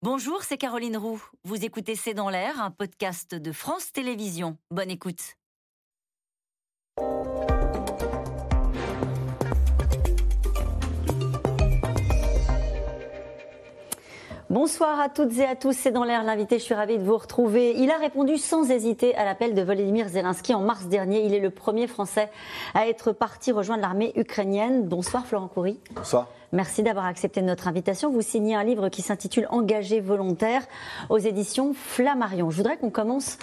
Bonjour, c'est Caroline Roux. Vous écoutez C'est dans l'air, un podcast de France Télévisions. Bonne écoute. Bonsoir à toutes et à tous, c'est dans l'air l'invité, je suis ravie de vous retrouver. Il a répondu sans hésiter à l'appel de Volodymyr Zelensky en mars dernier. Il est le premier Français à être parti rejoindre l'armée ukrainienne. Bonsoir Florent Coury. Bonsoir. Merci d'avoir accepté notre invitation. Vous signez un livre qui s'intitule Engagé volontaire aux éditions Flammarion. Je voudrais qu'on commence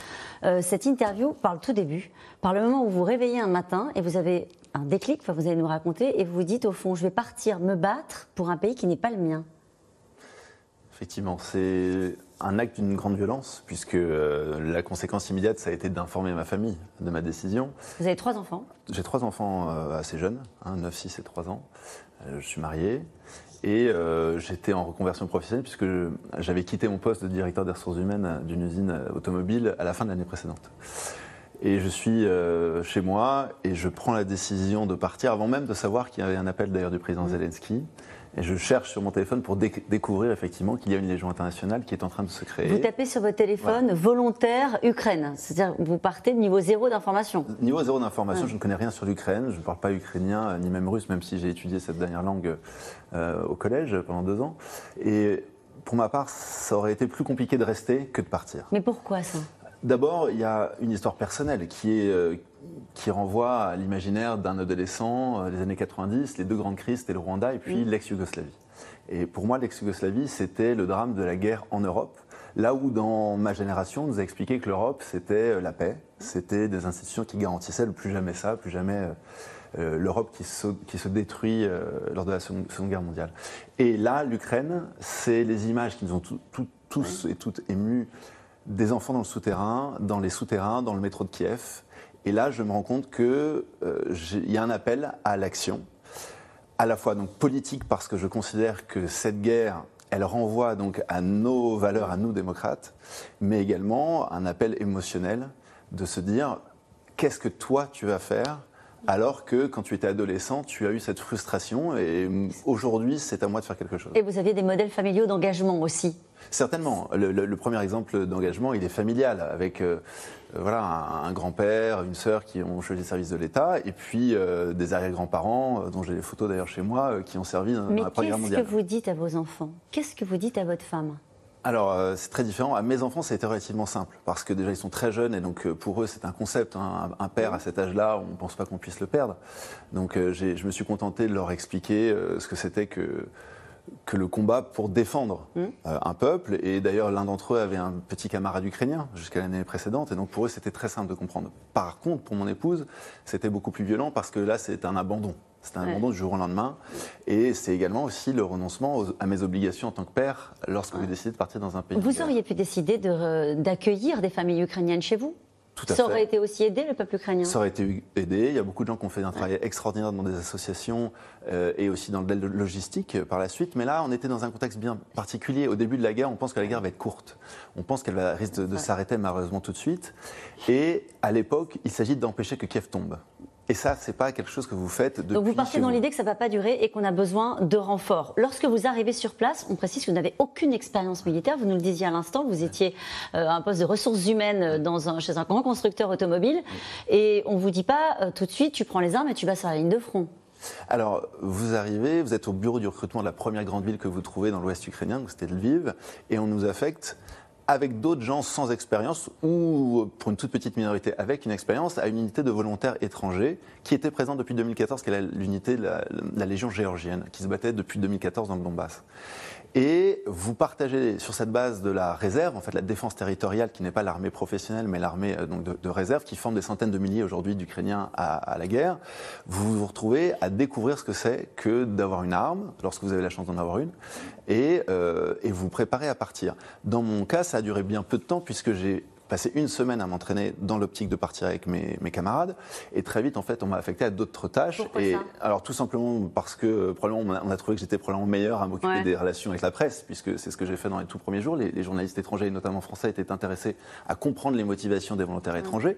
euh, cette interview par le tout début, par le moment où vous vous réveillez un matin et vous avez un déclic, enfin vous allez nous raconter, et vous vous dites au fond, je vais partir me battre pour un pays qui n'est pas le mien. Effectivement, c'est un acte d'une grande violence, puisque euh, la conséquence immédiate, ça a été d'informer ma famille de ma décision. Vous avez trois enfants J'ai trois enfants euh, assez jeunes, 9, 6 et 3 ans. Euh, je suis marié. Et j'étais en reconversion professionnelle puisque j'avais quitté mon poste de directeur des ressources humaines d'une usine automobile à la fin de l'année précédente. Et je suis chez moi et je prends la décision de partir avant même de savoir qu'il y avait un appel d'ailleurs du président Zelensky. Et je cherche sur mon téléphone pour découvrir effectivement qu'il y a une légion internationale qui est en train de se créer. Vous tapez sur votre téléphone volontaire Ukraine, c'est-à-dire vous partez de niveau zéro d'information. Niveau zéro d'information, je ne connais rien sur l'Ukraine, je ne parle pas ukrainien ni même russe, même si j'ai étudié cette dernière langue euh, au collège pendant deux ans. Et pour ma part, ça aurait été plus compliqué de rester que de partir. Mais pourquoi ça? D'abord, il y a une histoire personnelle qui, est, euh, qui renvoie à l'imaginaire d'un adolescent euh, des années 90, les deux grandes crises, c'était le Rwanda et puis l'ex-Yougoslavie. Et pour moi, l'ex-Yougoslavie, c'était le drame de la guerre en Europe. Là où, dans ma génération, on nous a expliqué que l'Europe, c'était euh, la paix, c'était des institutions qui garantissaient le plus jamais ça, plus jamais l'Europe qui se, qui se, détruit lors de la Seconde, Guerre mondiale. Et là, l'Ukraine, c'est les images qui nous ont tous et toutes émus des enfants dans le souterrain, dans les souterrains, dans le métro de Kiev. Et là, je me rends compte qu'il euh, y a un appel à l'action, à la fois donc politique parce que je considère que cette guerre, elle renvoie donc à nos valeurs, à nous démocrates, mais également un appel émotionnel de se dire qu'est-ce que toi tu vas faire alors que quand tu étais adolescent, tu as eu cette frustration et aujourd'hui, c'est à moi de faire quelque chose. Et vous aviez des modèles familiaux d'engagement aussi Certainement. Le, premier exemple d'engagement, il est familial, avec euh, voilà, un, grand-père, une sœur qui ont choisi le service de l'État, et puis euh, des arrière-grands-parents, euh, dont j'ai des photos d'ailleurs chez moi, qui ont servi dans, la Première Guerre mondiale. Qu'est-ce que vous dites à vos enfants? Qu'est-ce que vous dites à votre femme? Alors, c'est très différent. À mes enfants, ça a été relativement simple, parce que déjà, ils sont très jeunes, et donc pour eux, c'est un concept. Hein. Un père à cet âge-là, on ne pense pas qu'on puisse le perdre. Donc, je me suis contenté de leur expliquer ce que c'était que que le combat pour défendre mmh. euh, un peuple. Et d'ailleurs, l'un d'entre eux avait un petit camarade ukrainien jusqu'à l'année précédente. Et donc, pour eux, c'était très simple de comprendre. Par contre, pour mon épouse, c'était beaucoup plus violent parce que là, c'est un abandon. C'est un abandon du jour au lendemain. Et c'est également aussi le renoncement à mes obligations en tant que père lorsque vous décidez de partir dans un pays. Vous auriez pu décider d'accueillir des familles ukrainiennes chez vous? Ça aurait été aussi aidé le peuple ukrainien? Ça aurait été aidé. Il y a beaucoup de gens qui ont fait un travail extraordinaire dans des associations euh, et aussi dans le logistique euh, par la suite. Mais là, on était dans un contexte bien particulier. Au début de la guerre, on pense que la guerre va être courte. On pense qu'elle risque de s'arrêter malheureusement tout de suite. Et à l'époque, il s'agit d'empêcher que Kiev tombe. Et ça, c'est pas quelque chose que vous faites depuis. Donc vous partez dans l'idée que ça ne va pas durer et qu'on a besoin de renforts. Lorsque vous arrivez sur place, on précise que vous n'avez aucune expérience militaire. Vous nous le disiez à l'instant, vous étiez euh, à un poste de ressources humaines dans un, chez un grand constructeur automobile, et on vous dit pas euh, tout de suite, tu prends les armes et tu vas sur la ligne de front. Alors, vous arrivez, vous êtes au bureau du recrutement de la première grande ville que vous trouvez dans l'ouest ukrainien, c'était Lviv, et on nous affecte avec d'autres gens sans expérience ou pour une toute petite minorité avec une expérience à une unité de volontaires étrangers qui était présente depuis 2014, qui est l'unité de la, la, Légion géorgienne, qui se battait depuis 2014 dans le Donbass. Et vous partagez sur cette base de la réserve, en fait la défense territoriale qui n'est pas l'armée professionnelle mais l'armée euh, de, de, réserve qui forme des centaines de milliers aujourd'hui d'Ukrainiens à, à, la guerre, vous vous retrouvez à découvrir ce que c'est que d'avoir une arme lorsque vous avez la chance d'en avoir une et, euh, et vous préparez à partir. Dans mon cas, ça a duré bien peu de temps puisque j'ai passé une semaine à m'entraîner dans l'optique de partir avec mes, camarades. Et très vite, en fait, on m'a affecté à d'autres tâches. Pourquoi et ça? alors, tout simplement parce que probablement on a, trouvé que j'étais probablement meilleur à m'occuper des relations avec la presse, puisque c'est ce que j'ai fait dans les tout premiers jours. Les, journalistes étrangers, notamment français, étaient intéressés à comprendre les motivations des volontaires étrangers.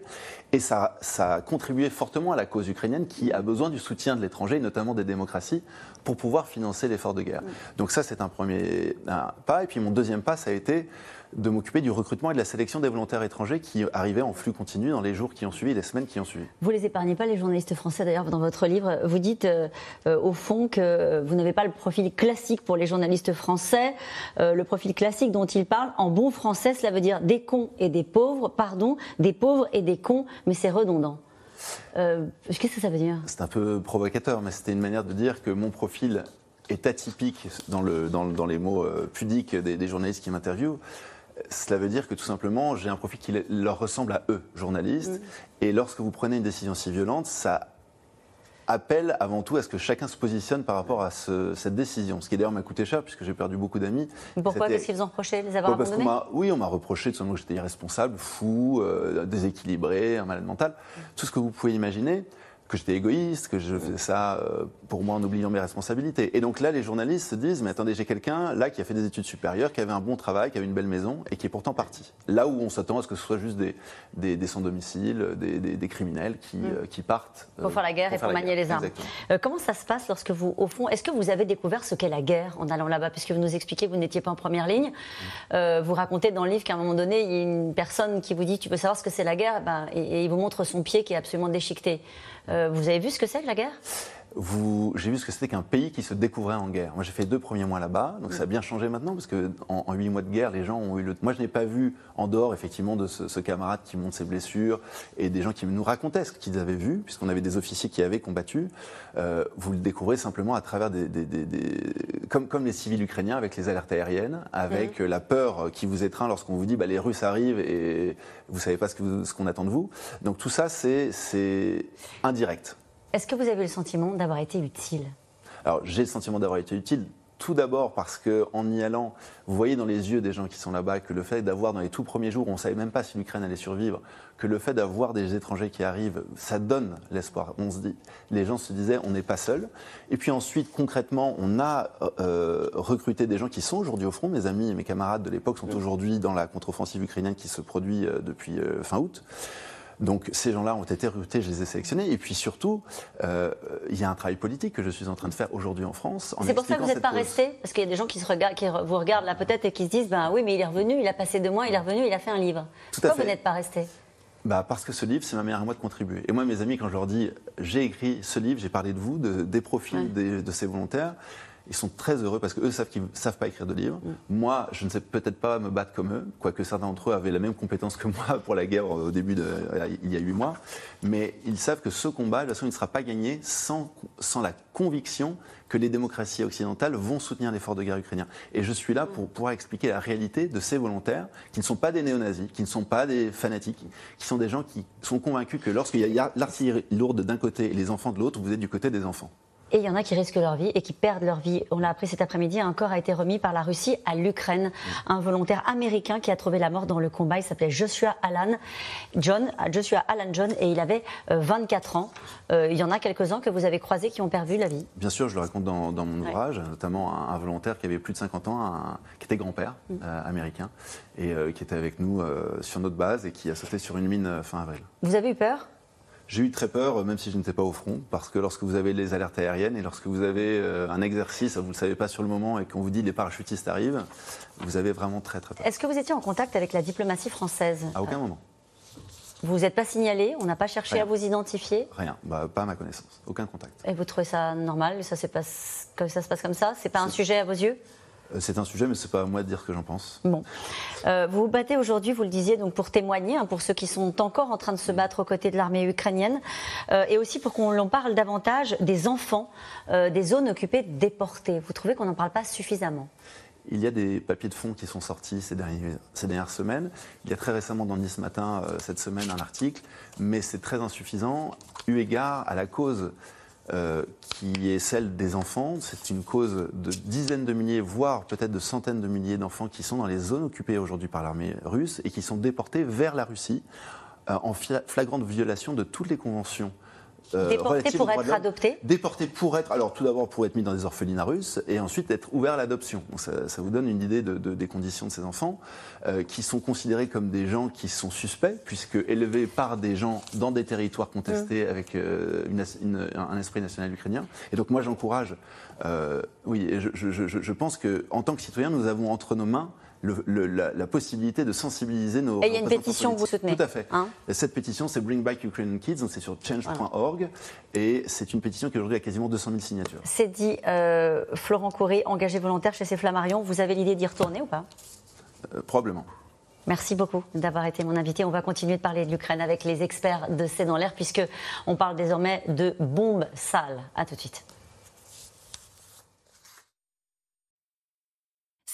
Et ça, ça a contribué fortement à la cause ukrainienne qui a besoin du soutien de l'étranger, notamment des démocraties, pour pouvoir financer l'effort de guerre. Donc ça, c'est un premier pas. Et puis mon deuxième pas, ça a été de m'occuper du recrutement et de la sélection des volontaires étrangers qui arrivaient en flux continu dans les jours qui ont suivi, les semaines qui ont suivi. Vous les épargnez pas, les journalistes français d'ailleurs, dans votre livre. Vous dites euh, euh, au fond que vous n'avez pas le profil classique pour les journalistes français. Euh, le profil classique dont ils parlent, en bon français, cela veut dire des cons et des pauvres, pardon, des pauvres et des cons, mais c'est redondant. Qu'est-ce que ça veut dire? C'est un peu provocateur, mais c'était une manière de dire que mon profil est atypique dans, le, dans, les mots pudiques des journalistes qui m'interviewent cela veut dire que tout simplement, j'ai un profil qui leur ressemble à eux, journalistes. Mm. Et lorsque vous prenez une décision si violente, ça appelle avant tout à ce que chacun se positionne par rapport à cette décision. Ce qui d'ailleurs m'a coûté cher puisque j'ai perdu beaucoup d'amis. Pourquoi Qu'est-ce qu'ils vous ont reproché Les avoir parce Oui, on m'a reproché tout simplement que j'étais irresponsable, fou, euh, déséquilibré, un malade mental. Tout ce que vous pouvez imaginer que j'étais égoïste, que je faisais ça euh, pour moi en oubliant mes responsabilités. Et donc là, les journalistes se disent, mais attendez, j'ai quelqu'un là qui a fait des études supérieures, qui avait un bon travail, qui avait une belle maison et qui est pourtant parti. Là où on s'attend à ce que ce soit juste des, des, sans-domicile, des, des, criminels qui, mm. euh, qui partent. pour faire la guerre et pour manier les armes. comment ça se passe lorsque vous, au fond, est-ce que vous avez découvert ce qu'est la guerre en allant là-bas? Puisque vous nous expliquez, vous n'étiez pas en première ligne. Mm. vous racontez dans le livre qu'à un moment donné, il y a une personne qui vous dit, tu veux savoir ce que c'est la guerre? Ben, et, et il vous montre son pied qui est absolument déchiqueté. Euh, vous avez vu ce que c'est que la guerre? J'ai vu ce que c'était qu'un pays qui se découvrait en guerre. Moi, j'ai fait deux premiers mois là-bas, donc ça a bien changé maintenant, parce que en, huit mois de guerre, les gens ont eu le. Moi, je n'ai pas vu en dehors, effectivement, de ce, camarade qui monte ses blessures et des gens qui nous racontaient ce qu'ils avaient vu, puisqu'on avait des officiers qui avaient combattu. Euh, vous le découvrez simplement à travers des, comme, comme les civils ukrainiens avec les alertes aériennes, avec mhm. la peur qui vous étreint lorsqu'on vous dit bah, les Russes arrivent et vous savez pas ce qu'on attend de vous. Donc tout ça, c'est indirect. Est-ce que vous avez le sentiment d'avoir été utile Alors, j'ai le sentiment d'avoir été utile. Tout d'abord parce qu'en y allant, vous voyez dans les yeux des gens qui sont là-bas que le fait d'avoir dans les tout premiers jours, on ne savait même pas si l'Ukraine allait survivre, que le fait d'avoir des étrangers qui arrivent, ça donne l'espoir. On se dit, les gens se disaient, on n'est pas seul. Et puis ensuite, concrètement, on a euh, recruté des gens qui sont aujourd'hui au front. Mes amis et mes camarades de l'époque sont aujourd'hui dans la contre-offensive ukrainienne qui se produit euh, depuis euh, fin août. Donc ces gens-là ont été recrutés, je les ai sélectionnés. Et puis surtout, euh, il y a un travail politique que je suis en train de faire aujourd'hui en France. C'est pour ça que vous n'êtes pas resté Parce qu'il y a des gens qui, se regardent, qui vous regardent là peut-être et qui se disent, ben oui, mais il est revenu, il a passé deux mois, il est revenu, il a fait un livre. Pourquoi vous n'êtes pas resté bah parce que ce livre, c'est ma meilleure moi de contribuer. Et moi, mes amis, quand je leur dis, j'ai écrit ce livre, j'ai parlé de vous, de, des profils de ces volontaires, ils sont très heureux parce qu'eux savent qu'ils ne savent pas écrire de livres. Mm. Moi, je ne sais peut-être pas me battre comme eux, quoique certains d'entre eux avaient la même compétence que moi pour la guerre au début de, il y a huit mois. Mais ils savent que ce combat, de toute façon, il ne sera pas gagné sans, sans la conviction que les démocraties occidentales vont soutenir l'effort de guerre ukrainien. Et je suis là pour pouvoir expliquer la réalité de ces volontaires qui ne sont pas des néo-nazis, qui ne sont pas des fanatiques, qui sont des gens qui sont convaincus que lorsqu'il y a l'artillerie lourde d'un côté et les enfants de l'autre, vous êtes du côté des enfants. Et il y en a qui risquent leur vie et qui perdent leur vie. On l'a appris cet après-midi, un corps a été remis par la Russie à l'Ukraine. Un volontaire américain qui a trouvé la mort dans le combat, il s'appelait Joshua Alan John, Joshua Alan John, et il avait 24 euh, ans. Euh, il y en a quelques-uns que vous avez croisés qui ont perdu la vie. Bien sûr, je le raconte dans, mon ouvrage, notamment un, volontaire qui avait plus de 50 ans, qui était grand-père mm. euh, américain, et qui était avec nous sur notre base et qui a sauté sur une mine fin avril. Vous avez eu peur? J'ai eu très peur, même si je n'étais pas au front, parce que lorsque vous avez les alertes aériennes et lorsque vous avez euh, un exercice, vous ne le savez pas sur le moment, et qu'on vous dit les parachutistes arrivent, vous avez vraiment très très peur. Est-ce que vous étiez en contact avec la diplomatie française? À aucun moment. Vous n'êtes pas signalé On n'a pas cherché à vous identifier? Rien, bah, pas à ma connaissance, aucun contact. Et vous trouvez ça normal? Ça, passe, que ça se passe comme ça? C'est pas un sujet à vos yeux? C'est un sujet, mais ce n'est pas à moi de dire ce que j'en pense. Bon. Euh, vous vous battez aujourd'hui, vous le disiez, donc pour témoigner, hein, pour ceux qui sont encore en train de se battre aux côtés de l'armée ukrainienne, euh, et aussi pour qu'on en parle davantage des enfants des zones occupées déportés. Vous trouvez qu'on n'en parle pas suffisamment? Il y a des papiers de fond qui sont sortis ces, ces dernières semaines. Il y a très récemment dans Nice Matin, cette semaine, un article, mais c'est très insuffisant, eu égard à la cause euh, qui est celle des enfants. C'est une cause de dizaines de milliers, voire peut-être de centaines de milliers d'enfants qui sont dans les zones occupées aujourd'hui par l'armée russe et qui sont déportés vers la Russie en flagrante violation de toutes les conventions euh, déporté pour être adopté Déporté pour être, alors tout d'abord pour être mis dans des orphelinats russes et ensuite être ouvert à l'adoption. Ça, vous donne une idée de, des conditions de ces enfants euh, qui sont considérés comme des gens qui sont suspects puisque élevés par des gens dans des territoires contestés mmh. avec euh, un esprit national ukrainien. Et donc moi j'encourage, oui, je, je, je, je pense qu'en tant que citoyen nous avons entre nos mains la, possibilité de sensibiliser nos. Et il y a une pétition que vous soutenez. Tout à fait. Hein cette pétition, c'est Bring Back Ukrainian Kids, donc c'est sur change.org, et c'est une pétition qui aujourd'hui a quasiment 200 000 signatures. C'est dit, euh, Florent Coury, engagé volontaire chez ces Flammarions, vous avez l'idée d'y retourner ou pas? Euh, Probablement. Merci beaucoup d'avoir été mon invité. On va continuer de parler de l'Ukraine avec les experts de C'est dans l'air, puisque on parle désormais de bombes sales. À tout de suite.